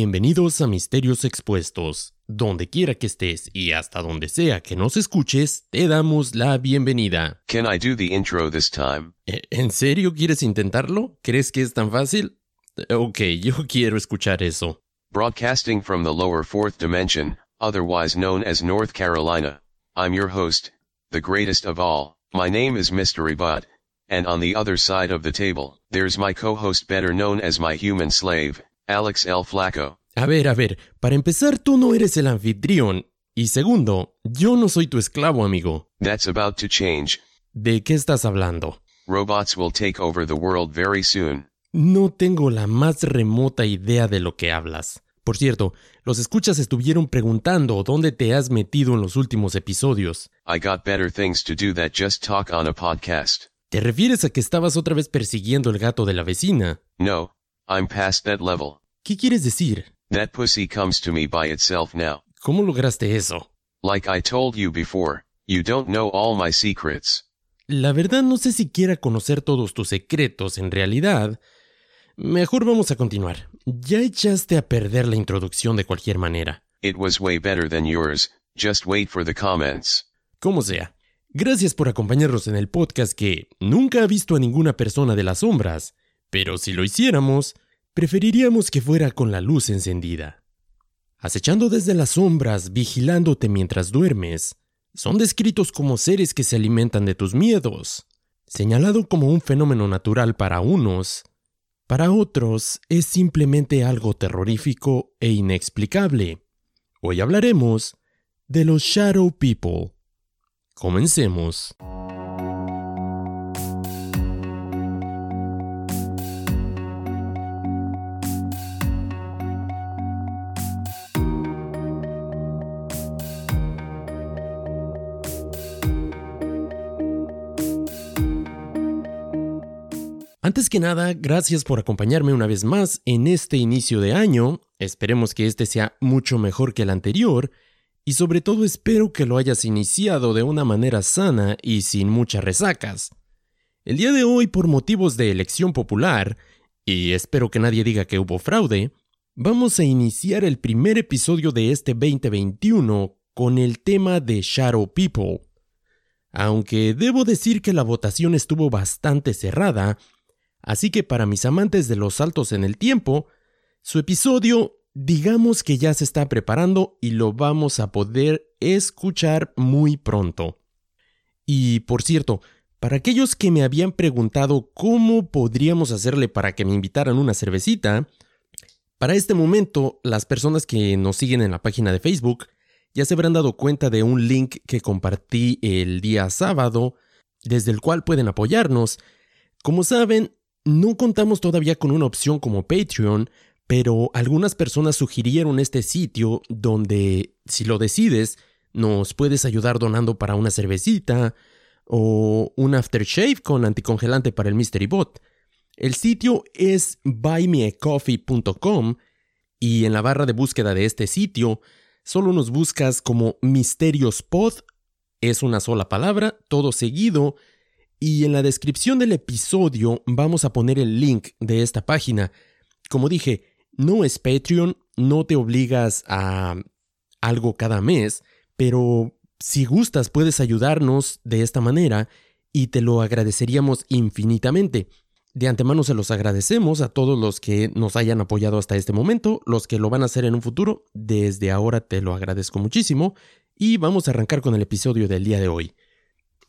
Bienvenidos a Misterios Expuestos. Donde quiera que estés y hasta donde sea que nos escuches, te damos la bienvenida. Can I do the intro this time? ¿E- ¿En serio quieres intentarlo? ¿Crees que es tan fácil? Ok, yo quiero escuchar eso. Broadcasting from the lower fourth dimension, otherwise known as North Carolina. I'm your host, the greatest of all. My name is Mystery Bud. And on the other side of the table, there's my co-host better known as my human slave, Alex L. Flacco. A ver, a ver, para empezar tú no eres el anfitrión. Y segundo, yo no soy tu esclavo, amigo. That's about to change. ¿De qué estás hablando? Robots will take over the world very soon. No tengo la más remota idea de lo que hablas. Por cierto, los escuchas estuvieron preguntando dónde te has metido en los últimos episodios. I got better things to do that just talk on a podcast. ¿Te refieres a que estabas otra vez persiguiendo el gato de la vecina? No, I'm past that level. ¿Qué quieres decir? That pussy comes to me by itself now. ¿Cómo lograste eso? Like I told you before, you don't know all my secrets. La verdad no sé si quiera conocer todos tus secretos en realidad. Mejor vamos a continuar. Ya echaste a perder la introducción de cualquier manera. It was way better than yours, just wait for the comments. Como sea. Gracias por acompañarnos en el podcast que nunca ha visto a ninguna persona de las sombras, pero si lo hiciéramos, preferiríamos que fuera con la luz encendida. Acechando desde las sombras, vigilándote mientras duermes, son descritos como seres que se alimentan de tus miedos. Señalado como un fenómeno natural para unos, para otros es simplemente algo terrorífico e inexplicable. Hoy hablaremos de los Shadow People. Comencemos. Antes que nada, gracias por acompañarme una vez más en este inicio de año. Esperemos que este sea mucho mejor que el anterior y sobre todo espero que lo hayas iniciado de una manera sana y sin muchas resacas. El día de hoy, por motivos de elección popular, y espero que nadie diga que hubo fraude, vamos a iniciar el primer episodio de este 2021 con el tema de Shadow People. Aunque debo decir que la votación estuvo bastante cerrada, así que para mis amantes de los saltos en el tiempo, su episodio digamos que ya se está preparando y lo vamos a poder escuchar muy pronto. Y por cierto, para aquellos que me habían preguntado cómo podríamos hacerle para que me invitaran una cervecita, para este momento las personas que nos siguen en la página de Facebook ya se habrán dado cuenta de un link que compartí el día sábado, desde el cual pueden apoyarnos. Como saben, no contamos todavía con una opción como Patreon, pero algunas personas sugirieron este sitio donde, si lo decides, nos puedes ayudar donando para una cervecita o un aftershave con anticongelante para el Mystery Bot. El sitio es buymeacoffee.com y en la barra de búsqueda de este sitio solo nos buscas como Misterios Pod, es una sola palabra, todo seguido, y en la descripción del episodio vamos a poner el link de esta página. Como dije, no es Patreon, no te obligas a algo cada mes, pero si gustas puedes ayudarnos de esta manera y te lo agradeceríamos infinitamente. De antemano se los agradecemos a todos los que nos hayan apoyado hasta este momento, los que lo van a hacer en un futuro, desde ahora te lo agradezco muchísimo y vamos a arrancar con el episodio del día de hoy.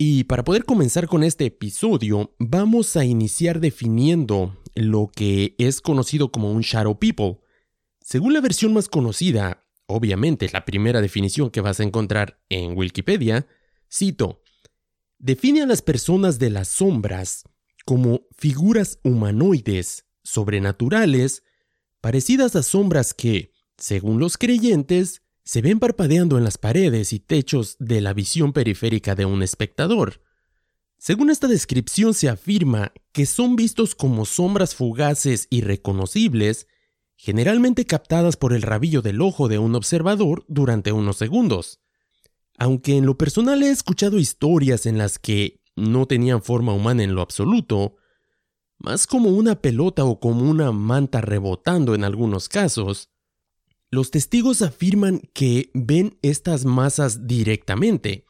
Y para poder comenzar con este episodio, vamos a iniciar definiendo lo que es conocido como un Shadow People. Según la versión más conocida, obviamente la primera definición que vas a encontrar en Wikipedia, cito, define a las personas de las sombras como figuras humanoides, sobrenaturales, parecidas a sombras que, según los creyentes, se ven parpadeando en las paredes y techos de la visión periférica de un espectador. Según esta descripción se afirma que son vistos como sombras fugaces y reconocibles, generalmente captadas por el rabillo del ojo de un observador durante unos segundos. Aunque en lo personal he escuchado historias en las que no tenían forma humana en lo absoluto, más como una pelota o como una manta rebotando en algunos casos, los testigos afirman que ven estas masas directamente.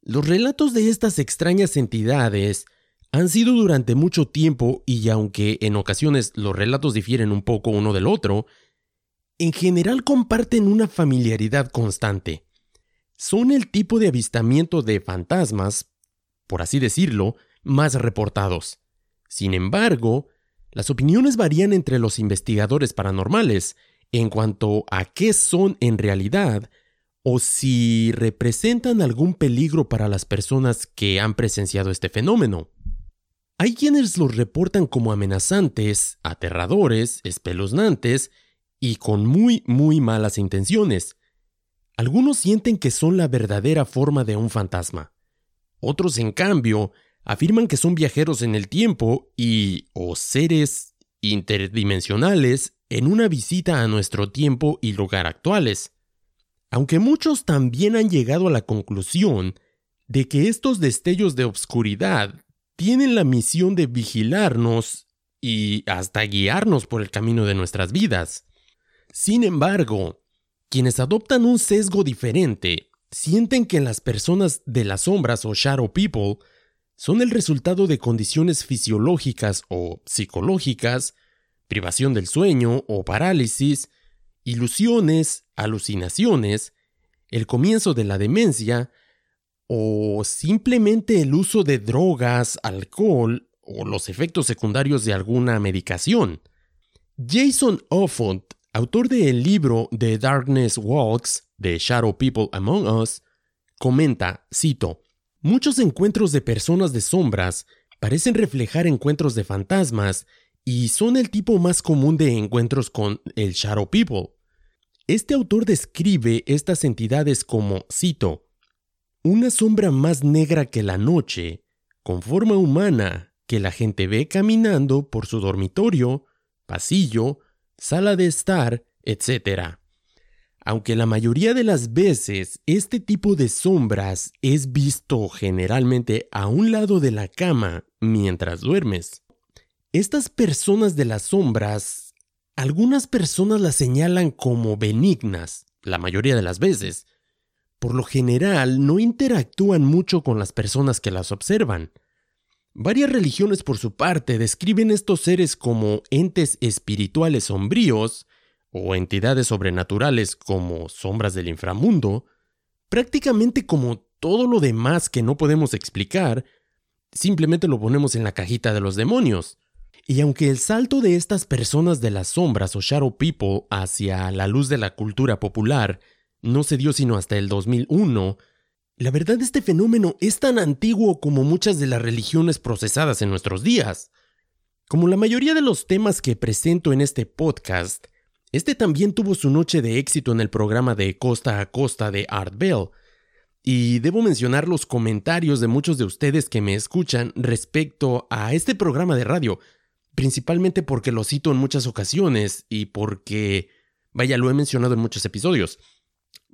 Los relatos de estas extrañas entidades han sido durante mucho tiempo y aunque en ocasiones los relatos difieren un poco uno del otro, en general comparten una familiaridad constante. Son el tipo de avistamiento de fantasmas, por así decirlo, más reportados. Sin embargo, las opiniones varían entre los investigadores paranormales en cuanto a qué son en realidad o si representan algún peligro para las personas que han presenciado este fenómeno. Hay quienes los reportan como amenazantes, aterradores, espeluznantes y con muy, muy malas intenciones. Algunos sienten que son la verdadera forma de un fantasma. Otros, en cambio, afirman que son viajeros en el tiempo y o seres interdimensionales en una visita a nuestro tiempo y lugar actuales. Aunque muchos también han llegado a la conclusión de que estos destellos de obscuridad tienen la misión de vigilarnos y hasta guiarnos por el camino de nuestras vidas. Sin embargo, quienes adoptan un sesgo diferente sienten que las personas de las sombras o shadow people son el resultado de condiciones fisiológicas o psicológicas privación del sueño o parálisis, ilusiones, alucinaciones, el comienzo de la demencia o simplemente el uso de drogas, alcohol o los efectos secundarios de alguna medicación. Jason Offord, autor del libro The Darkness Walks, The Shadow People Among Us, comenta, cito, Muchos encuentros de personas de sombras parecen reflejar encuentros de fantasmas y son el tipo más común de encuentros con el Shadow People. Este autor describe estas entidades como, cito, una sombra más negra que la noche, con forma humana, que la gente ve caminando por su dormitorio, pasillo, sala de estar, etc. Aunque la mayoría de las veces este tipo de sombras es visto generalmente a un lado de la cama mientras duermes. Estas personas de las sombras, algunas personas las señalan como benignas, la mayoría de las veces. Por lo general, no interactúan mucho con las personas que las observan. Varias religiones, por su parte, describen estos seres como entes espirituales sombríos o entidades sobrenaturales como sombras del inframundo, prácticamente como todo lo demás que no podemos explicar, simplemente lo ponemos en la cajita de los demonios. Y aunque el salto de estas personas de las sombras o Shadow People hacia la luz de la cultura popular no se dio sino hasta el 2001, la verdad este fenómeno es tan antiguo como muchas de las religiones procesadas en nuestros días. Como la mayoría de los temas que presento en este podcast, este también tuvo su noche de éxito en el programa de Costa a Costa de Art Bell, y debo mencionar los comentarios de muchos de ustedes que me escuchan respecto a este programa de radio, principalmente porque lo cito en muchas ocasiones y porque, vaya, lo he mencionado en muchos episodios.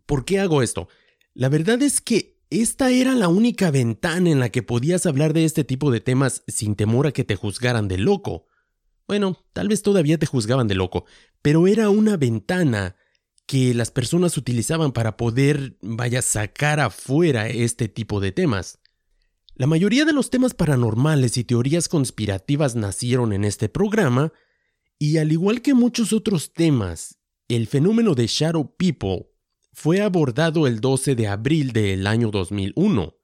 ¿Por qué hago esto? La verdad es que esta era la única ventana en la que podías hablar de este tipo de temas sin temor a que te juzgaran de loco. Bueno, tal vez todavía te juzgaban de loco, pero era una ventana que las personas utilizaban para poder, vaya, sacar afuera este tipo de temas. La mayoría de los temas paranormales y teorías conspirativas nacieron en este programa, y al igual que muchos otros temas, el fenómeno de Shadow People fue abordado el 12 de abril del año 2001.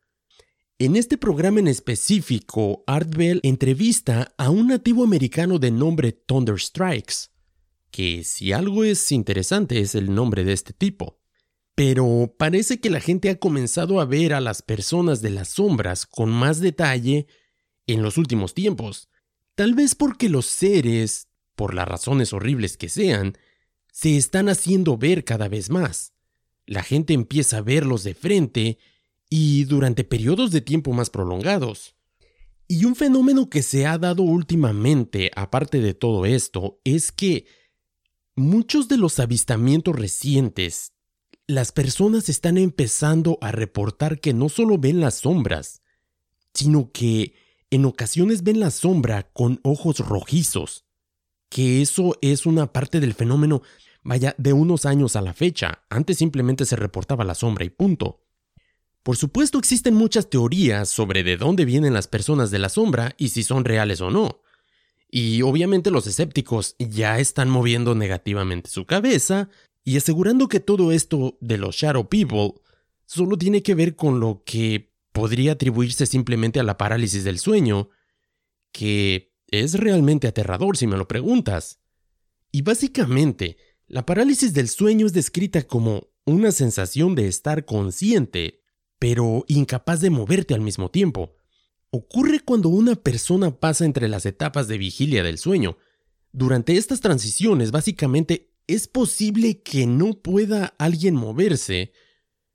En este programa en específico, Art Bell entrevista a un nativo americano de nombre Thunder Strikes, que si algo es interesante es el nombre de este tipo. Pero parece que la gente ha comenzado a ver a las personas de las sombras con más detalle en los últimos tiempos. Tal vez porque los seres, por las razones horribles que sean, se están haciendo ver cada vez más. La gente empieza a verlos de frente y durante periodos de tiempo más prolongados. Y un fenómeno que se ha dado últimamente, aparte de todo esto, es que muchos de los avistamientos recientes las personas están empezando a reportar que no solo ven las sombras, sino que en ocasiones ven la sombra con ojos rojizos, que eso es una parte del fenómeno Vaya, de unos años a la fecha, antes simplemente se reportaba la sombra y punto. Por supuesto existen muchas teorías sobre de dónde vienen las personas de la sombra y si son reales o no. Y obviamente los escépticos ya están moviendo negativamente su cabeza y asegurando que todo esto de los Shadow People solo tiene que ver con lo que podría atribuirse simplemente a la parálisis del sueño, que es realmente aterrador si me lo preguntas. Y básicamente, la parálisis del sueño es descrita como una sensación de estar consciente, pero incapaz de moverte al mismo tiempo. Ocurre cuando una persona pasa entre las etapas de vigilia del sueño. Durante estas transiciones, básicamente, es posible que no pueda alguien moverse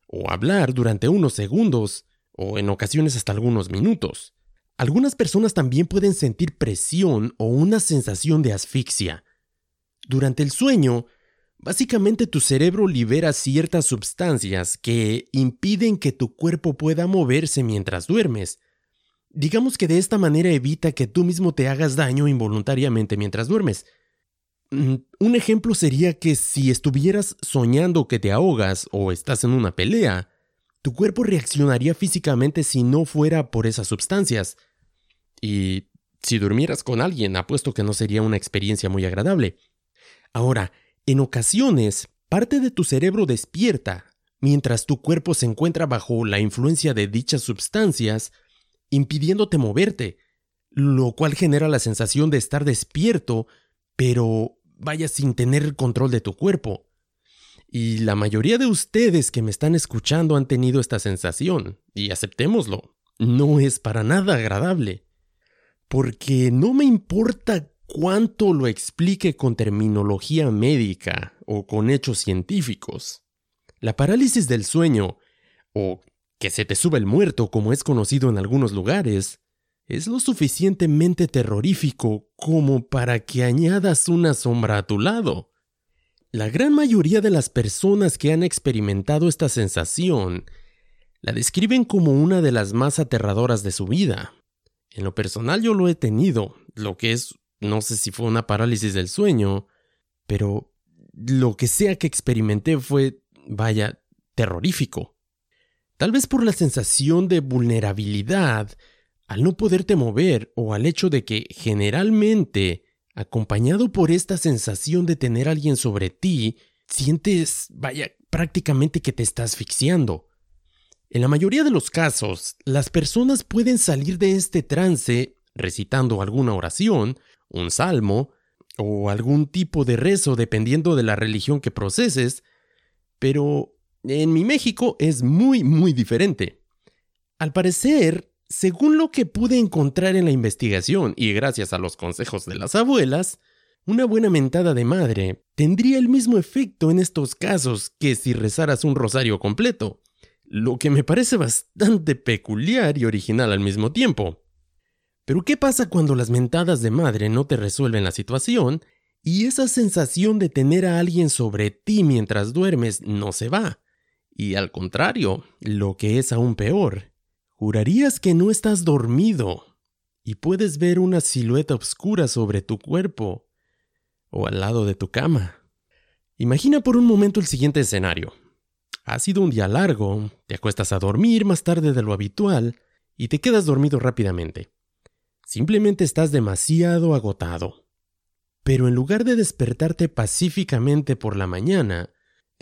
o hablar durante unos segundos o en ocasiones hasta algunos minutos. Algunas personas también pueden sentir presión o una sensación de asfixia. Durante el sueño, básicamente tu cerebro libera ciertas sustancias que impiden que tu cuerpo pueda moverse mientras duermes. Digamos que de esta manera evita que tú mismo te hagas daño involuntariamente mientras duermes. Mm, un ejemplo sería que si estuvieras soñando que te ahogas o estás en una pelea, tu cuerpo reaccionaría físicamente si no fuera por esas sustancias. Y si durmieras con alguien, apuesto que no sería una experiencia muy agradable. Ahora, en ocasiones, parte de tu cerebro despierta, mientras tu cuerpo se encuentra bajo la influencia de dichas sustancias, impidiéndote moverte, lo cual genera la sensación de estar despierto, pero vaya sin tener control de tu cuerpo. Y la mayoría de ustedes que me están escuchando han tenido esta sensación, y aceptémoslo, no es para nada agradable. Porque no me importa cuánto lo explique con terminología médica o con hechos científicos. La parálisis del sueño, o que se te sube el muerto como es conocido en algunos lugares, es lo suficientemente terrorífico como para que añadas una sombra a tu lado. La gran mayoría de las personas que han experimentado esta sensación la describen como una de las más aterradoras de su vida. En lo personal yo lo he tenido, lo que es, no sé si fue una parálisis del sueño, pero lo que sea que experimenté fue, vaya, terrorífico. Tal vez por la sensación de vulnerabilidad al no poderte mover o al hecho de que generalmente, acompañado por esta sensación de tener a alguien sobre ti, sientes, vaya, prácticamente que te estás asfixiando. En la mayoría de los casos, las personas pueden salir de este trance recitando alguna oración, un salmo o algún tipo de rezo dependiendo de la religión que proceses, pero en mi México es muy, muy diferente. Al parecer, según lo que pude encontrar en la investigación y gracias a los consejos de las abuelas, una buena mentada de madre tendría el mismo efecto en estos casos que si rezaras un rosario completo, lo que me parece bastante peculiar y original al mismo tiempo. Pero ¿qué pasa cuando las mentadas de madre no te resuelven la situación y esa sensación de tener a alguien sobre ti mientras duermes no se va? Y al contrario, lo que es aún peor, Jurarías que no estás dormido y puedes ver una silueta oscura sobre tu cuerpo o al lado de tu cama. Imagina por un momento el siguiente escenario. Ha sido un día largo, te acuestas a dormir más tarde de lo habitual y te quedas dormido rápidamente. Simplemente estás demasiado agotado. Pero en lugar de despertarte pacíficamente por la mañana,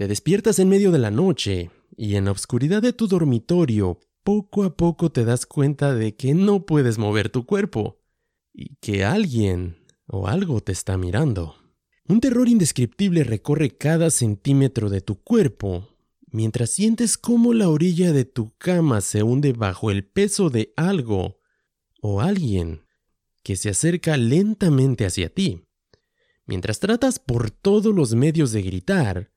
te despiertas en medio de la noche y en la oscuridad de tu dormitorio poco a poco te das cuenta de que no puedes mover tu cuerpo y que alguien o algo te está mirando. Un terror indescriptible recorre cada centímetro de tu cuerpo mientras sientes cómo la orilla de tu cama se hunde bajo el peso de algo o alguien que se acerca lentamente hacia ti. Mientras tratas por todos los medios de gritar,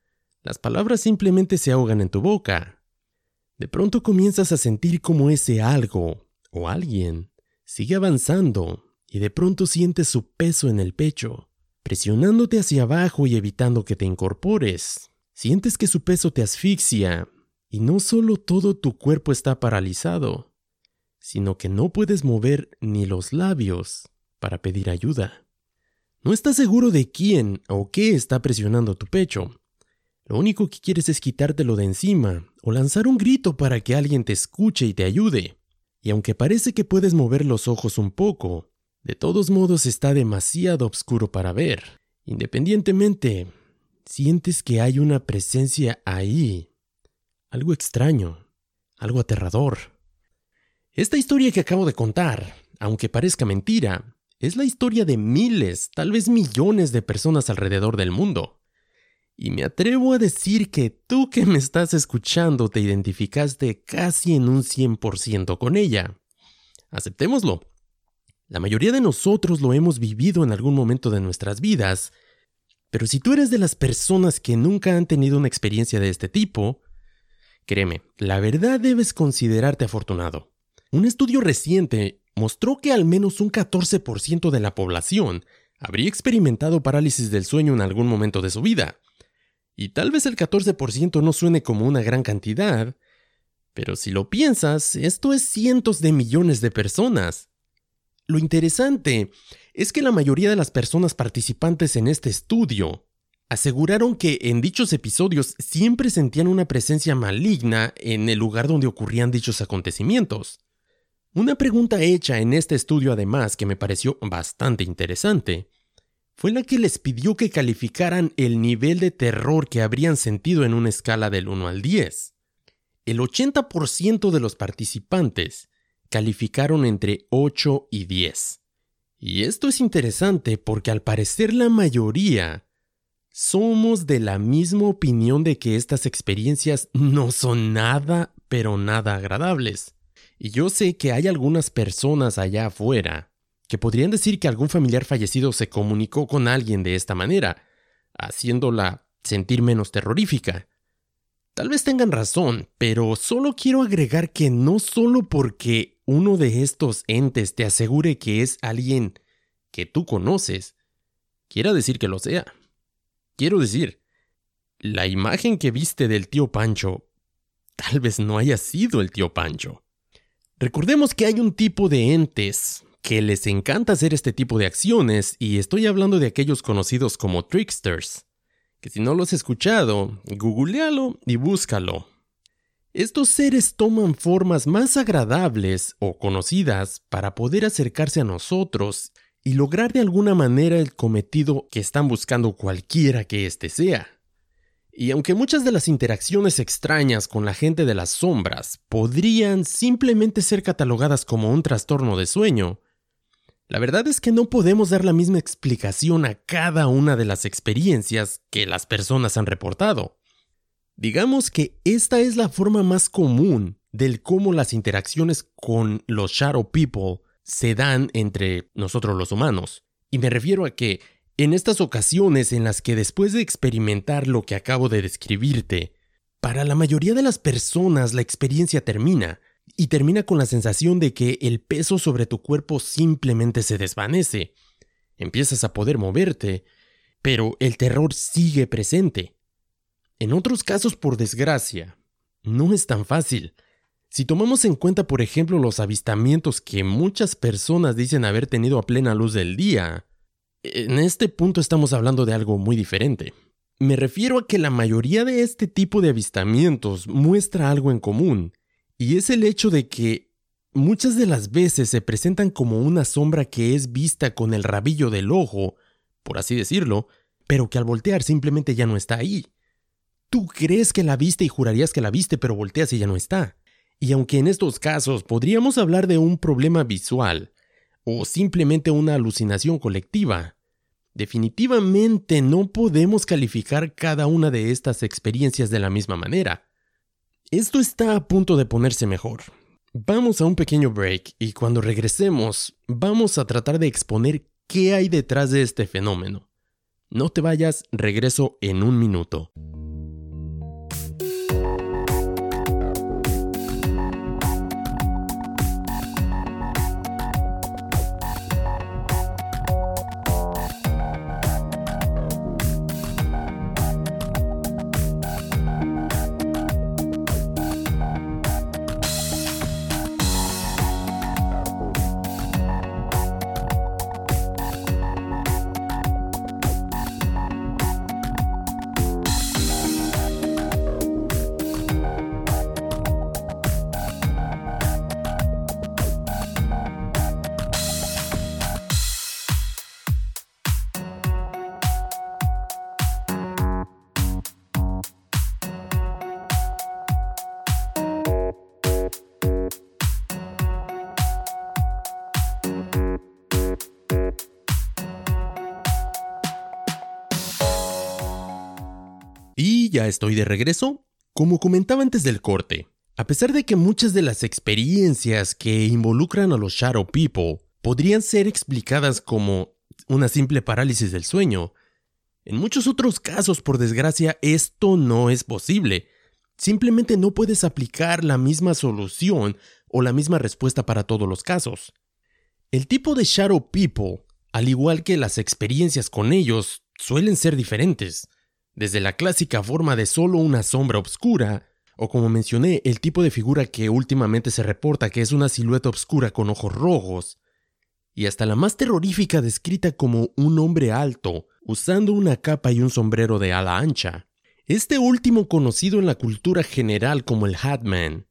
las palabras simplemente se ahogan en tu boca de pronto comienzas a sentir como ese algo o alguien sigue avanzando y de pronto sientes su peso en el pecho, presionándote hacia abajo y evitando que te incorpores. Sientes que su peso te asfixia y no solo todo tu cuerpo está paralizado, sino que no puedes mover ni los labios para pedir ayuda. No estás seguro de quién o qué está presionando tu pecho. Lo único que quieres es quitártelo de encima o lanzar un grito para que alguien te escuche y te ayude. Y aunque parece que puedes mover los ojos un poco, de todos modos está demasiado oscuro para ver. Independientemente, sientes que hay una presencia ahí. Algo extraño, algo aterrador. Esta historia que acabo de contar, aunque parezca mentira, es la historia de miles, tal vez millones de personas alrededor del mundo. Y me atrevo a decir que tú que me estás escuchando te identificaste casi en un 100% con ella. Aceptémoslo. La mayoría de nosotros lo hemos vivido en algún momento de nuestras vidas, pero si tú eres de las personas que nunca han tenido una experiencia de este tipo, créeme, la verdad debes considerarte afortunado. Un estudio reciente mostró que al menos un 14% de la población habría experimentado parálisis del sueño en algún momento de su vida. Y tal vez el 14% no suene como una gran cantidad, pero si lo piensas, esto es cientos de millones de personas. Lo interesante es que la mayoría de las personas participantes en este estudio aseguraron que en dichos episodios siempre sentían una presencia maligna en el lugar donde ocurrían dichos acontecimientos. Una pregunta hecha en este estudio además que me pareció bastante interesante fue la que les pidió que calificaran el nivel de terror que habrían sentido en una escala del 1 al 10. El 80% de los participantes calificaron entre 8 y 10. Y esto es interesante porque al parecer la mayoría somos de la misma opinión de que estas experiencias no son nada, pero nada agradables. Y yo sé que hay algunas personas allá afuera que podrían decir que algún familiar fallecido se comunicó con alguien de esta manera, haciéndola sentir menos terrorífica. Tal vez tengan razón, pero solo quiero agregar que no solo porque uno de estos entes te asegure que es alguien que tú conoces, quiera decir que lo sea. Quiero decir, la imagen que viste del tío Pancho tal vez no haya sido el tío Pancho. Recordemos que hay un tipo de entes que les encanta hacer este tipo de acciones y estoy hablando de aquellos conocidos como tricksters, que si no los has escuchado, googlealo y búscalo. Estos seres toman formas más agradables o conocidas para poder acercarse a nosotros y lograr de alguna manera el cometido que están buscando cualquiera que éste sea. Y aunque muchas de las interacciones extrañas con la gente de las sombras podrían simplemente ser catalogadas como un trastorno de sueño, la verdad es que no podemos dar la misma explicación a cada una de las experiencias que las personas han reportado. Digamos que esta es la forma más común del cómo las interacciones con los Shadow People se dan entre nosotros los humanos. Y me refiero a que en estas ocasiones en las que después de experimentar lo que acabo de describirte, para la mayoría de las personas la experiencia termina, y termina con la sensación de que el peso sobre tu cuerpo simplemente se desvanece. Empiezas a poder moverte, pero el terror sigue presente. En otros casos, por desgracia, no es tan fácil. Si tomamos en cuenta, por ejemplo, los avistamientos que muchas personas dicen haber tenido a plena luz del día, en este punto estamos hablando de algo muy diferente. Me refiero a que la mayoría de este tipo de avistamientos muestra algo en común, y es el hecho de que muchas de las veces se presentan como una sombra que es vista con el rabillo del ojo, por así decirlo, pero que al voltear simplemente ya no está ahí. Tú crees que la viste y jurarías que la viste, pero volteas y ya no está. Y aunque en estos casos podríamos hablar de un problema visual, o simplemente una alucinación colectiva, definitivamente no podemos calificar cada una de estas experiencias de la misma manera. Esto está a punto de ponerse mejor. Vamos a un pequeño break y cuando regresemos vamos a tratar de exponer qué hay detrás de este fenómeno. No te vayas, regreso en un minuto. Ya estoy de regreso. Como comentaba antes del corte, a pesar de que muchas de las experiencias que involucran a los Shadow People podrían ser explicadas como una simple parálisis del sueño, en muchos otros casos, por desgracia, esto no es posible. Simplemente no puedes aplicar la misma solución o la misma respuesta para todos los casos. El tipo de Shadow People, al igual que las experiencias con ellos, suelen ser diferentes, desde la clásica forma de solo una sombra oscura, o como mencioné, el tipo de figura que últimamente se reporta que es una silueta oscura con ojos rojos, y hasta la más terrorífica descrita como un hombre alto, usando una capa y un sombrero de ala ancha. Este último conocido en la cultura general como el Hatman,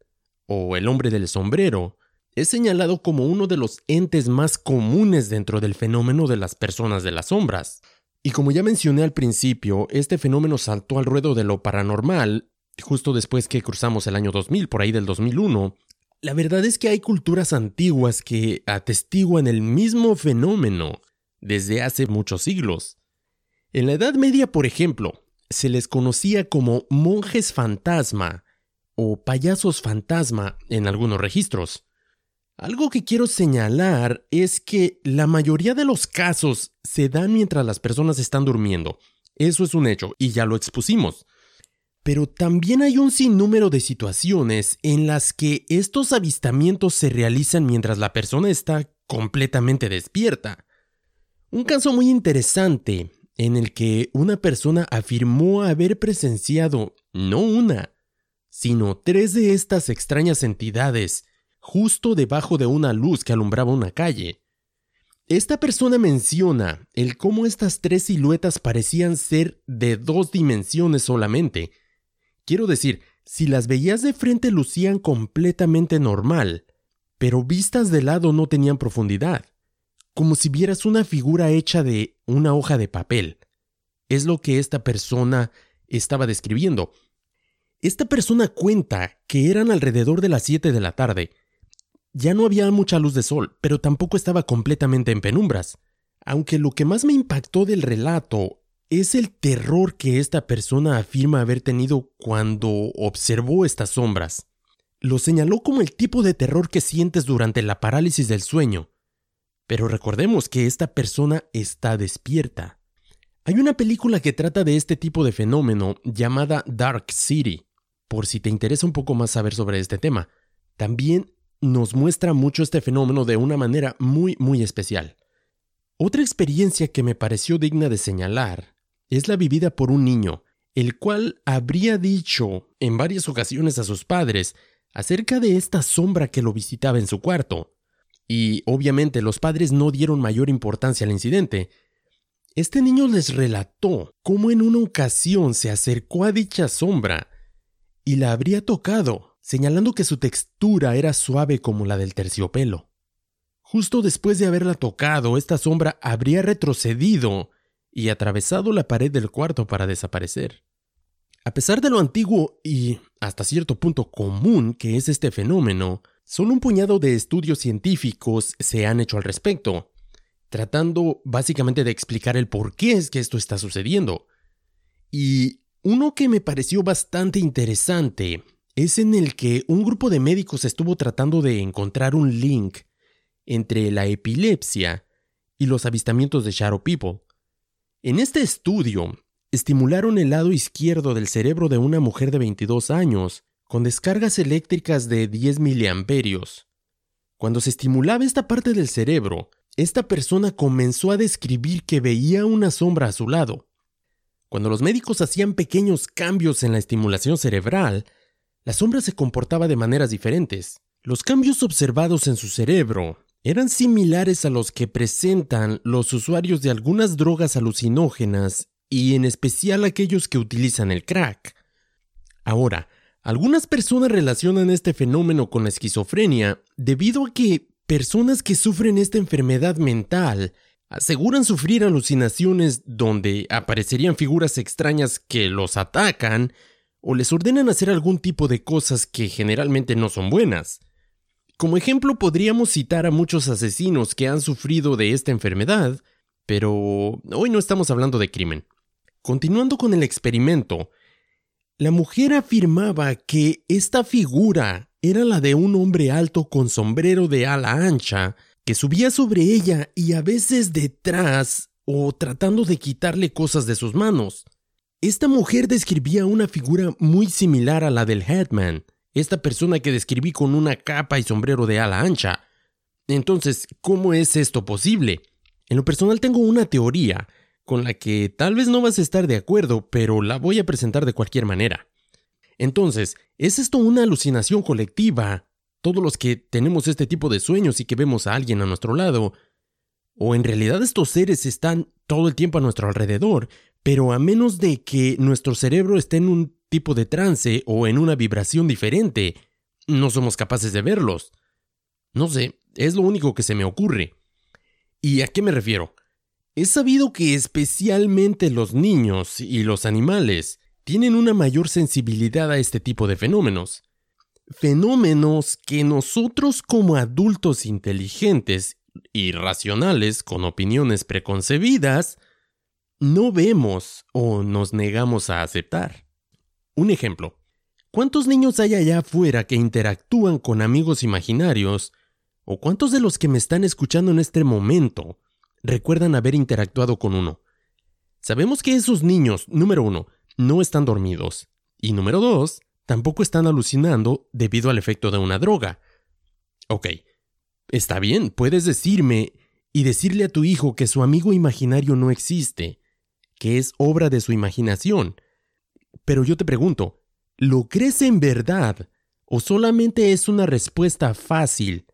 o el hombre del sombrero, es señalado como uno de los entes más comunes dentro del fenómeno de las personas de las sombras. Y como ya mencioné al principio, este fenómeno saltó al ruedo de lo paranormal justo después que cruzamos el año 2000, por ahí del 2001. La verdad es que hay culturas antiguas que atestiguan el mismo fenómeno desde hace muchos siglos. En la Edad Media, por ejemplo, se les conocía como monjes fantasma o payasos fantasma en algunos registros. Algo que quiero señalar es que la mayoría de los casos se dan mientras las personas están durmiendo. Eso es un hecho y ya lo expusimos. Pero también hay un sinnúmero de situaciones en las que estos avistamientos se realizan mientras la persona está completamente despierta. Un caso muy interesante en el que una persona afirmó haber presenciado no una, sino tres de estas extrañas entidades justo debajo de una luz que alumbraba una calle. Esta persona menciona el cómo estas tres siluetas parecían ser de dos dimensiones solamente. Quiero decir, si las veías de frente lucían completamente normal, pero vistas de lado no tenían profundidad, como si vieras una figura hecha de una hoja de papel. Es lo que esta persona estaba describiendo. Esta persona cuenta que eran alrededor de las 7 de la tarde, ya no había mucha luz de sol, pero tampoco estaba completamente en penumbras. Aunque lo que más me impactó del relato es el terror que esta persona afirma haber tenido cuando observó estas sombras. Lo señaló como el tipo de terror que sientes durante la parálisis del sueño. Pero recordemos que esta persona está despierta. Hay una película que trata de este tipo de fenómeno llamada Dark City, por si te interesa un poco más saber sobre este tema. También nos muestra mucho este fenómeno de una manera muy, muy especial. Otra experiencia que me pareció digna de señalar es la vivida por un niño, el cual habría dicho en varias ocasiones a sus padres acerca de esta sombra que lo visitaba en su cuarto. Y obviamente los padres no dieron mayor importancia al incidente. Este niño les relató cómo en una ocasión se acercó a dicha sombra y la habría tocado señalando que su textura era suave como la del terciopelo. Justo después de haberla tocado, esta sombra habría retrocedido y atravesado la pared del cuarto para desaparecer. A pesar de lo antiguo y hasta cierto punto común que es este fenómeno, solo un puñado de estudios científicos se han hecho al respecto, tratando básicamente de explicar el por qué es que esto está sucediendo. Y uno que me pareció bastante interesante es en el que un grupo de médicos estuvo tratando de encontrar un link entre la epilepsia y los avistamientos de Shadow People. En este estudio, estimularon el lado izquierdo del cerebro de una mujer de 22 años con descargas eléctricas de 10 miliamperios. Cuando se estimulaba esta parte del cerebro, esta persona comenzó a describir que veía una sombra a su lado. Cuando los médicos hacían pequeños cambios en la estimulación cerebral, la sombra se comportaba de maneras diferentes. Los cambios observados en su cerebro eran similares a los que presentan los usuarios de algunas drogas alucinógenas y en especial aquellos que utilizan el crack. Ahora, algunas personas relacionan este fenómeno con la esquizofrenia debido a que personas que sufren esta enfermedad mental aseguran sufrir alucinaciones donde aparecerían figuras extrañas que los atacan o les ordenan hacer algún tipo de cosas que generalmente no son buenas. Como ejemplo podríamos citar a muchos asesinos que han sufrido de esta enfermedad, pero hoy no estamos hablando de crimen. Continuando con el experimento, La mujer afirmaba que esta figura era la de un hombre alto con sombrero de ala ancha, que subía sobre ella y a veces detrás o tratando de quitarle cosas de sus manos. Esta mujer describía una figura muy similar a la del Headman, esta persona que describí con una capa y sombrero de ala ancha. Entonces, ¿cómo es esto posible? En lo personal tengo una teoría, con la que tal vez no vas a estar de acuerdo, pero la voy a presentar de cualquier manera. Entonces, ¿es esto una alucinación colectiva? Todos los que tenemos este tipo de sueños y que vemos a alguien a nuestro lado. ¿O en realidad estos seres están todo el tiempo a nuestro alrededor, pero a menos de que nuestro cerebro esté en un tipo de trance o en una vibración diferente, no somos capaces de verlos? No sé, es lo único que se me ocurre. ¿Y a qué me refiero? Es sabido que especialmente los niños y los animales tienen una mayor sensibilidad a este tipo de fenómenos. Fenómenos que nosotros como adultos inteligentes y racionales con opiniones preconcebidas no vemos o nos negamos a aceptar. Un ejemplo. ¿Cuántos niños hay allá afuera que interactúan con amigos imaginarios? ¿O cuántos de los que me están escuchando en este momento recuerdan haber interactuado con uno? Sabemos que esos niños, número uno, no están dormidos. Y número dos, tampoco están alucinando debido al efecto de una droga. Ok, está bien, puedes decirme y decirle a tu hijo que su amigo imaginario no existe, que es obra de su imaginación. Pero yo te pregunto, ¿lo crees en verdad o solamente es una respuesta fácil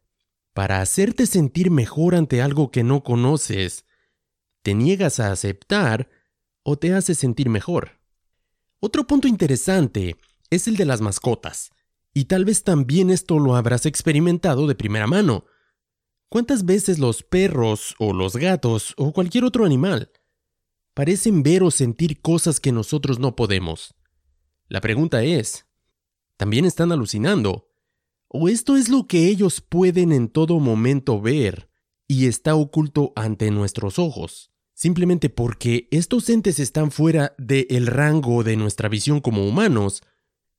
para hacerte sentir mejor ante algo que no conoces? ¿Te niegas a aceptar o te hace sentir mejor? Otro punto interesante es el de las mascotas, y tal vez también esto lo habrás experimentado de primera mano. ¿Cuántas veces los perros o los gatos o cualquier otro animal parecen ver o sentir cosas que nosotros no podemos? La pregunta es, ¿también están alucinando? ¿O esto es lo que ellos pueden en todo momento ver y está oculto ante nuestros ojos? simplemente porque estos entes están fuera del rango de nuestra visión como humanos,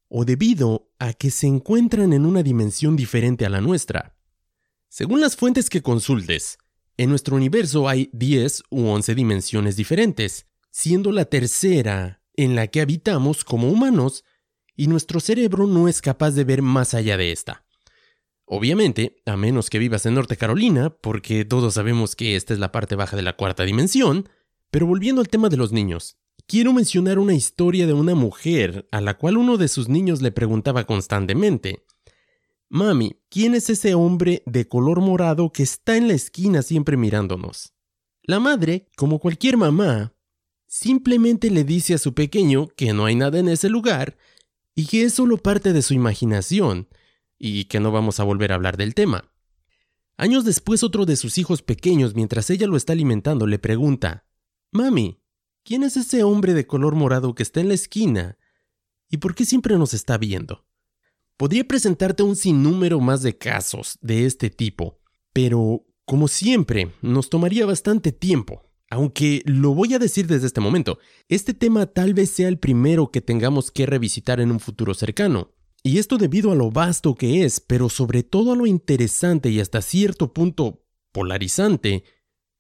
o debido a que se encuentran en una dimensión diferente a la nuestra. Según las fuentes que consultes, en nuestro universo hay 10 u 11 dimensiones diferentes, siendo la tercera en la que habitamos como humanos, y nuestro cerebro no es capaz de ver más allá de esta. Obviamente, a menos que vivas en Norte Carolina, porque todos sabemos que esta es la parte baja de la cuarta dimensión, pero volviendo al tema de los niños, quiero mencionar una historia de una mujer a la cual uno de sus niños le preguntaba constantemente, Mami, ¿quién es ese hombre de color morado que está en la esquina siempre mirándonos? La madre, como cualquier mamá, simplemente le dice a su pequeño que no hay nada en ese lugar y que es solo parte de su imaginación, y que no vamos a volver a hablar del tema. Años después otro de sus hijos pequeños, mientras ella lo está alimentando, le pregunta, Mami, ¿quién es ese hombre de color morado que está en la esquina? ¿Y por qué siempre nos está viendo? Podría presentarte un sinnúmero más de casos de este tipo, pero, como siempre, nos tomaría bastante tiempo. Aunque lo voy a decir desde este momento, este tema tal vez sea el primero que tengamos que revisitar en un futuro cercano. Y esto debido a lo vasto que es, pero sobre todo a lo interesante y hasta cierto punto polarizante,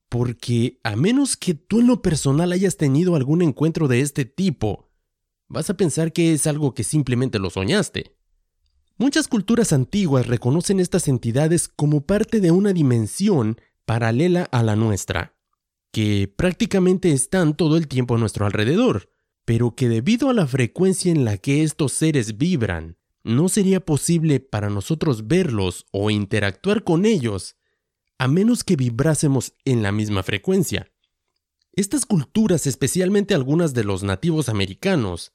porque a menos que tú en lo personal hayas tenido algún encuentro de este tipo, vas a pensar que es algo que simplemente lo soñaste. Muchas culturas antiguas reconocen estas entidades como parte de una dimensión paralela a la nuestra, que prácticamente están todo el tiempo a nuestro alrededor, pero que debido a la frecuencia en la que estos seres vibran, no sería posible para nosotros verlos o interactuar con ellos a menos que vibrásemos en la misma frecuencia. Estas culturas, especialmente algunas de los nativos americanos,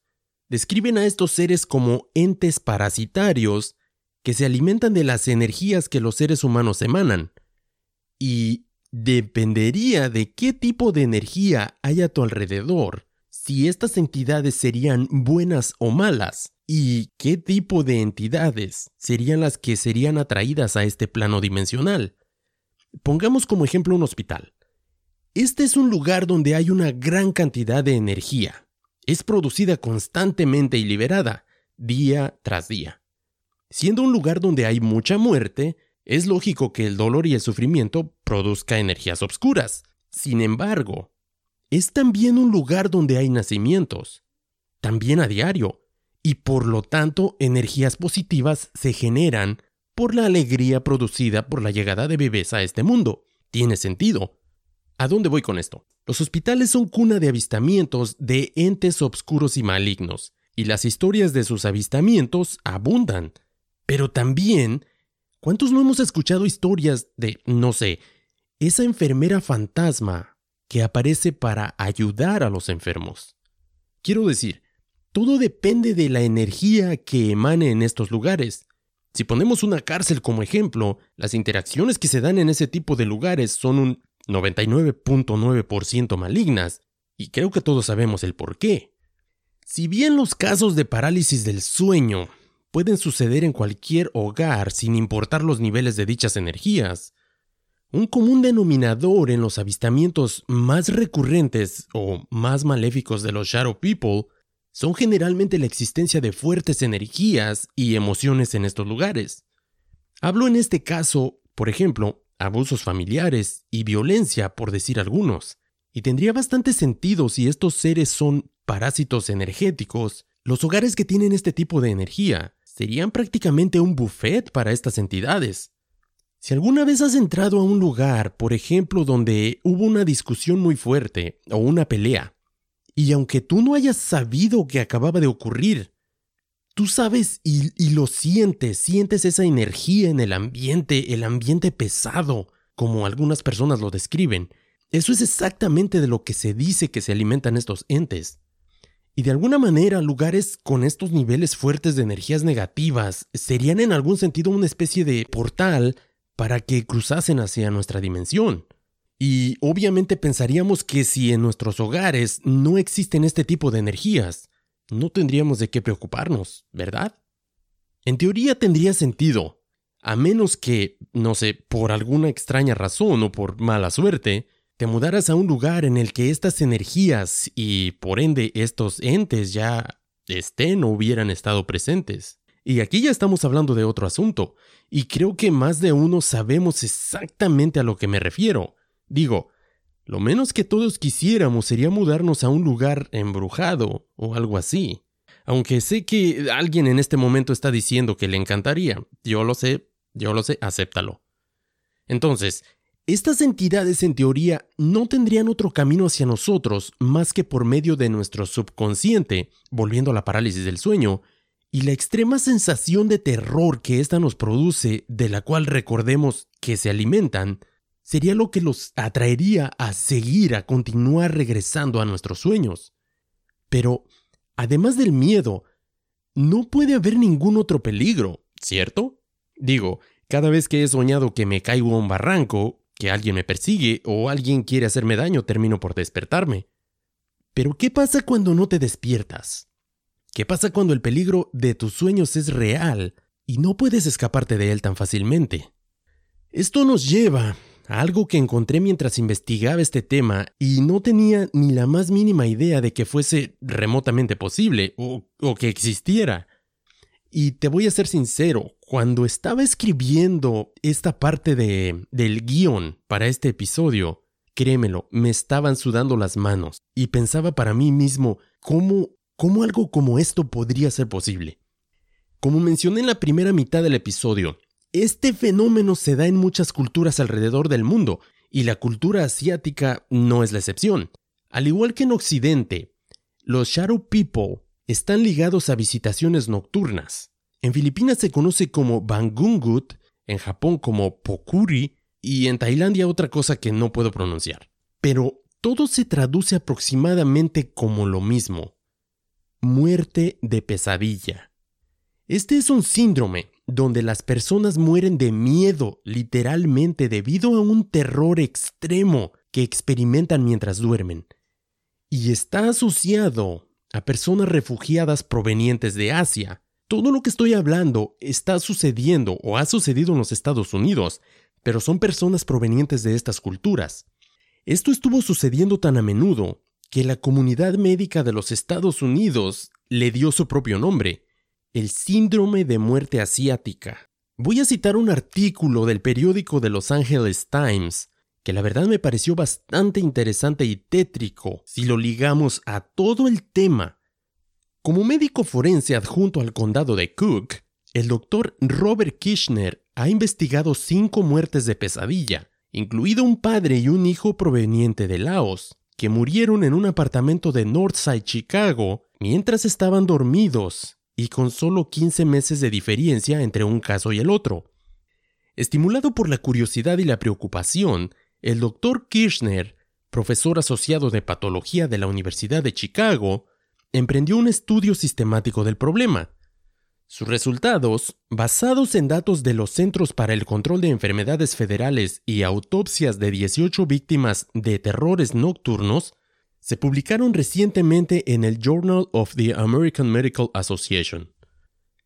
describen a estos seres como entes parasitarios que se alimentan de las energías que los seres humanos emanan. Y dependería de qué tipo de energía hay a tu alrededor, si estas entidades serían buenas o malas. ¿Y qué tipo de entidades serían las que serían atraídas a este plano dimensional? Pongamos como ejemplo un hospital. Este es un lugar donde hay una gran cantidad de energía. Es producida constantemente y liberada, día tras día. Siendo un lugar donde hay mucha muerte, es lógico que el dolor y el sufrimiento produzca energías obscuras. Sin embargo, es también un lugar donde hay nacimientos, también a diario, y por lo tanto energías positivas se generan por la alegría producida por la llegada de bebés a este mundo. Tiene sentido. ¿A dónde voy con esto? Los hospitales son cuna de avistamientos de entes obscuros y malignos, y las historias de sus avistamientos abundan. Pero también, ¿cuántos no hemos escuchado historias de, no sé, esa enfermera fantasma que aparece para ayudar a los enfermos? Quiero decir, todo depende de la energía que emane en estos lugares. Si ponemos una cárcel como ejemplo, las interacciones que se dan en ese tipo de lugares son un 99.9% malignas, y creo que todos sabemos el por qué. Si bien los casos de parálisis del sueño pueden suceder en cualquier hogar sin importar los niveles de dichas energías, un común denominador en los avistamientos más recurrentes o más maléficos de los Shadow People son generalmente la existencia de fuertes energías y emociones en estos lugares. Hablo en este caso, por ejemplo, abusos familiares y violencia, por decir algunos. Y tendría bastante sentido si estos seres son parásitos energéticos. Los hogares que tienen este tipo de energía serían prácticamente un buffet para estas entidades. Si alguna vez has entrado a un lugar, por ejemplo, donde hubo una discusión muy fuerte o una pelea, y aunque tú no hayas sabido que acababa de ocurrir, Tú sabes y, lo sientes, sientes esa energía en el ambiente, el ambiente pesado, como algunas personas lo describen. Eso es exactamente de lo que se dice que se alimentan estos entes. Y de alguna manera lugares con estos niveles fuertes de energías negativas serían en algún sentido una especie de portal para que cruzasen hacia nuestra dimensión. Y obviamente pensaríamos que si en nuestros hogares no existen este tipo de energías, no tendríamos de qué preocuparnos, ¿verdad? En teoría tendría sentido, a menos que, no sé, por alguna extraña razón o por mala suerte, te mudaras a un lugar en el que estas energías y por ende estos entes ya estén o hubieran estado presentes. Y aquí ya estamos hablando de otro asunto, y creo que más de uno sabemos exactamente a lo que me refiero. Digo, lo menos que todos quisiéramos sería mudarnos a un lugar embrujado o algo así. Aunque sé que alguien en este momento está diciendo que le encantaría. Yo lo sé, yo lo sé, acéptalo. Entonces, estas entidades en teoría no tendrían otro camino hacia nosotros más que por medio de nuestro subconsciente, volviendo a la parálisis del sueño, y la extrema sensación de terror que ésta nos produce, de la cual recordemos que se alimentan, sería lo que los atraería a seguir, a continuar regresando a nuestros sueños. Pero, además del miedo, no puede haber ningún otro peligro, ¿cierto? Digo, cada vez que he soñado que me caigo a un barranco, que alguien me persigue o alguien quiere hacerme daño, termino por despertarme. Pero ¿qué pasa cuando no te despiertas? ¿Qué pasa cuando el peligro de tus sueños es real y no puedes escaparte de él tan fácilmente? Esto nos lleva algo que encontré mientras investigaba este tema y no tenía ni la más mínima idea de que fuese remotamente posible o, que existiera. Y te voy a ser sincero, cuando estaba escribiendo esta parte de, del guion para este episodio, créemelo, me estaban sudando las manos y pensaba para mí mismo cómo, cómo algo como esto podría ser posible. Como mencioné en la primera mitad del episodio, este fenómeno se da en muchas culturas alrededor del mundo, y la cultura asiática no es la excepción. Al igual que en Occidente, los Shadow People están ligados a visitaciones nocturnas. En Filipinas se conoce como Bangungut, en Japón como Pokuri y en Tailandia otra cosa que no puedo pronunciar. Pero todo se traduce aproximadamente como lo mismo. Muerte de pesadilla. Este es un síndrome donde las personas mueren de miedo, literalmente, debido a un terror extremo que experimentan mientras duermen. Y está asociado a personas refugiadas provenientes de Asia. Todo lo que estoy hablando está sucediendo o ha sucedido en los Estados Unidos, pero son personas provenientes de estas culturas. Esto estuvo sucediendo tan a menudo que la comunidad médica de los Estados Unidos le dio su propio nombre, el síndrome de muerte asiática. Voy a citar un artículo del periódico de Los Angeles Times, que la verdad me pareció bastante interesante y tétrico si lo ligamos a todo el tema. Como médico forense adjunto al condado de Cook, el doctor Robert Kirchner ha investigado cinco muertes de pesadilla, incluido un padre y un hijo proveniente de Laos, que murieron en un apartamento de Northside, Chicago, mientras estaban dormidos y con solo 15 meses de diferencia entre un caso y el otro. Estimulado por la curiosidad y la preocupación, el doctor Kirchner, profesor asociado de patología de la Universidad de Chicago, emprendió un estudio sistemático del problema. Sus resultados, basados en datos de los Centros para el Control de Enfermedades Federales y autopsias de 18 víctimas de terrores nocturnos, se publicaron recientemente en el Journal of the American Medical Association.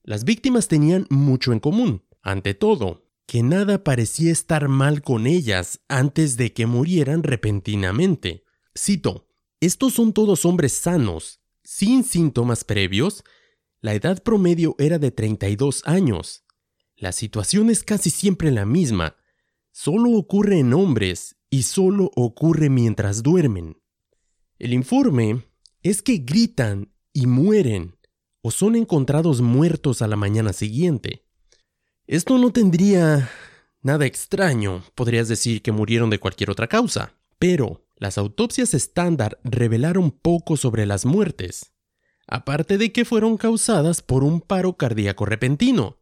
Las víctimas tenían mucho en común. Ante todo, que nada parecía estar mal con ellas antes de que murieran repentinamente. Cito, estos son todos hombres sanos, sin síntomas previos. La edad promedio era de 32 años. La situación es casi siempre la misma. Solo ocurre en hombres y solo ocurre mientras duermen. El informe es que gritan y mueren o son encontrados muertos a la mañana siguiente. Esto no tendría nada extraño, podrías decir que murieron de cualquier otra causa, pero las autopsias estándar revelaron poco sobre las muertes, aparte de que fueron causadas por un paro cardíaco repentino.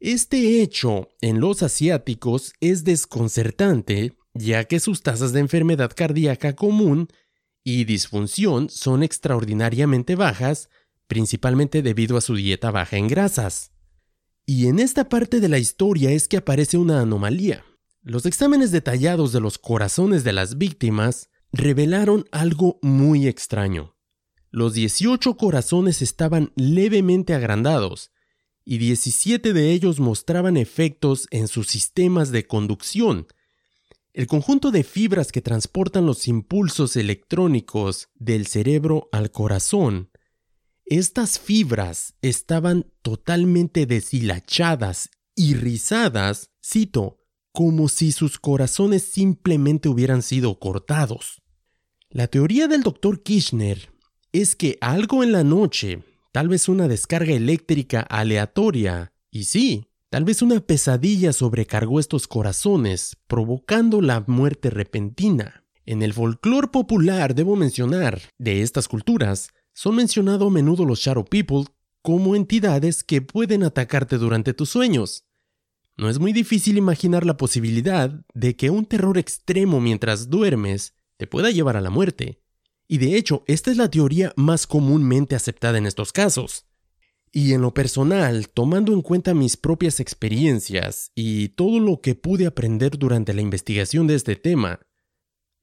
Este hecho en los asiáticos es desconcertante, ya que sus tasas de enfermedad cardíaca común y disfunción son extraordinariamente bajas, principalmente debido a su dieta baja en grasas. Y en esta parte de la historia es que aparece una anomalía. Los exámenes detallados de los corazones de las víctimas revelaron algo muy extraño. Los 18 corazones estaban levemente agrandados y 17 de ellos mostraban efectos en sus sistemas de conducción, el conjunto de fibras que transportan los impulsos electrónicos del cerebro al corazón, estas fibras estaban totalmente deshilachadas y rizadas, cito, como si sus corazones simplemente hubieran sido cortados. La teoría del doctor Kirchner es que algo en la noche, tal vez una descarga eléctrica aleatoria, y sí, Tal vez una pesadilla sobrecargó estos corazones, provocando la muerte repentina. En el folclore popular, debo mencionar, de estas culturas, son mencionados a menudo los Shadow People como entidades que pueden atacarte durante tus sueños. No es muy difícil imaginar la posibilidad de que un terror extremo mientras duermes te pueda llevar a la muerte. Y de hecho, esta es la teoría más comúnmente aceptada en estos casos. Y en lo personal, tomando en cuenta mis propias experiencias y todo lo que pude aprender durante la investigación de este tema,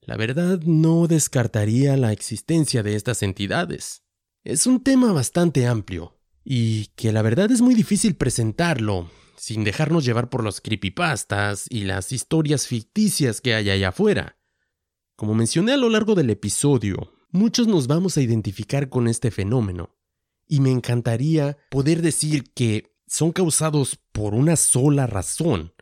la verdad no descartaría la existencia de estas entidades. Es un tema bastante amplio, y que la verdad es muy difícil presentarlo sin dejarnos llevar por los creepypastas y las historias ficticias que hay allá afuera. Como mencioné a lo largo del episodio, muchos nos vamos a identificar con este fenómeno, y me encantaría poder decir que son causados por una sola razón,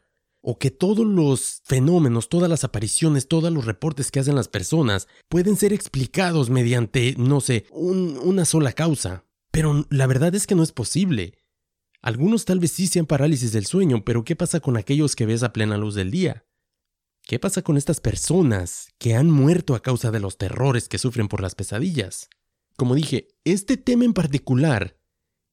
o que todos los fenómenos, todas las apariciones, todos los reportes que hacen las personas pueden ser explicados mediante, no sé, una sola causa. Pero la verdad es que no es posible. Algunos tal vez sí sean parálisis del sueño, pero ¿qué pasa con aquellos que ves a plena luz del día? ¿Qué pasa con estas personas que han muerto a causa de los terrores que sufren por las pesadillas? Como dije, este tema en particular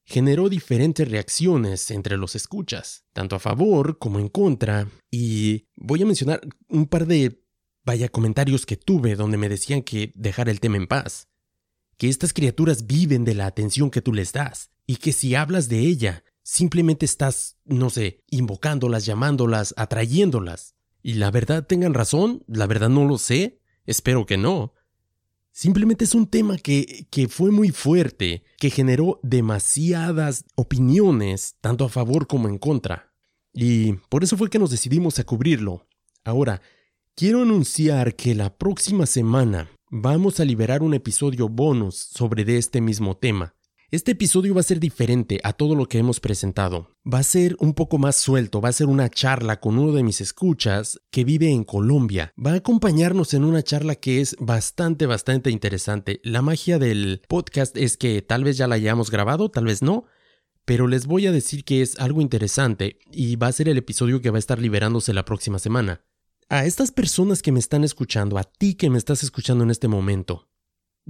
generó diferentes reacciones entre los escuchas, tanto a favor como en contra, y voy a mencionar un par de, vaya, comentarios que tuve donde me decían que dejar el tema en paz, que estas criaturas viven de la atención que tú les das, y que si hablas de ella, simplemente estás, no sé, invocándolas, llamándolas, atrayéndolas. Y la verdad tengan razón, la verdad no lo sé, espero que no, Simplemente es un tema que, que, fue muy fuerte, que generó demasiadas opiniones, tanto a favor como en contra. Y por eso fue que nos decidimos a cubrirlo. Ahora, quiero anunciar que la próxima semana vamos a liberar un episodio bonus sobre este mismo tema. Este episodio va a ser diferente a todo lo que hemos presentado. Va a ser un poco más suelto, va a ser una charla con uno de mis escuchas que vive en Colombia. Va a acompañarnos en una charla que es bastante, bastante interesante. La magia del podcast es que tal vez ya la hayamos grabado, tal vez no, pero les voy a decir que es algo interesante y va a ser el episodio que va a estar liberándose la próxima semana. A estas personas que me están escuchando, a ti que me estás escuchando en este momento,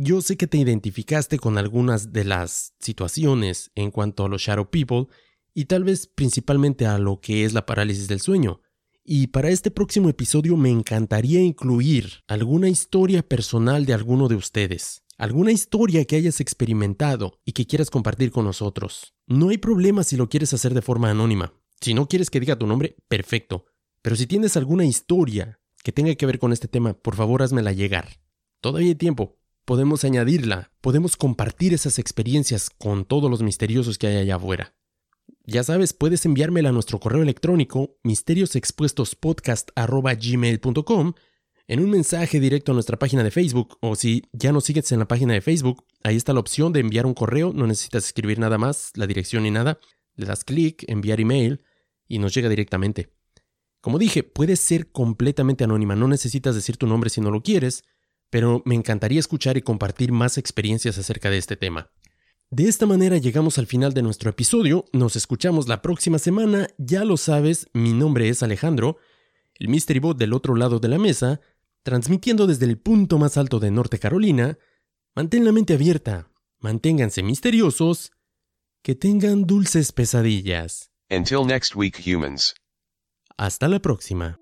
yo sé que te identificaste con algunas de las situaciones en cuanto a los Shadow People y tal vez principalmente a lo que es la parálisis del sueño. Y para este próximo episodio me encantaría incluir alguna historia personal de alguno de ustedes, alguna historia que hayas experimentado y que quieras compartir con nosotros. No hay problema si lo quieres hacer de forma anónima. Si no quieres que diga tu nombre, perfecto. Pero si tienes alguna historia que tenga que ver con este tema, por favor házmela llegar. Todavía hay tiempo podemos añadirla, podemos compartir esas experiencias con todos los misteriosos que hay allá afuera. Ya sabes, puedes enviármela a nuestro correo electrónico misteriosexpuestospodcast.gmail.com en un mensaje directo a nuestra página de Facebook o si ya nos sigues en la página de Facebook, ahí está la opción de enviar un correo, no necesitas escribir nada más, la dirección ni nada, le das clic, enviar email y nos llega directamente. Como dije, puede ser completamente anónima, no necesitas decir tu nombre si no lo quieres, pero me encantaría escuchar y compartir más experiencias acerca de este tema. De esta manera llegamos al final de nuestro episodio, nos escuchamos la próxima semana, ya lo sabes, mi nombre es Alejandro, el Mystery Bot del otro lado de la mesa, transmitiendo desde el punto más alto de Norte Carolina, mantén la mente abierta, manténganse misteriosos, que tengan dulces pesadillas. Until next week, humans. Hasta la próxima.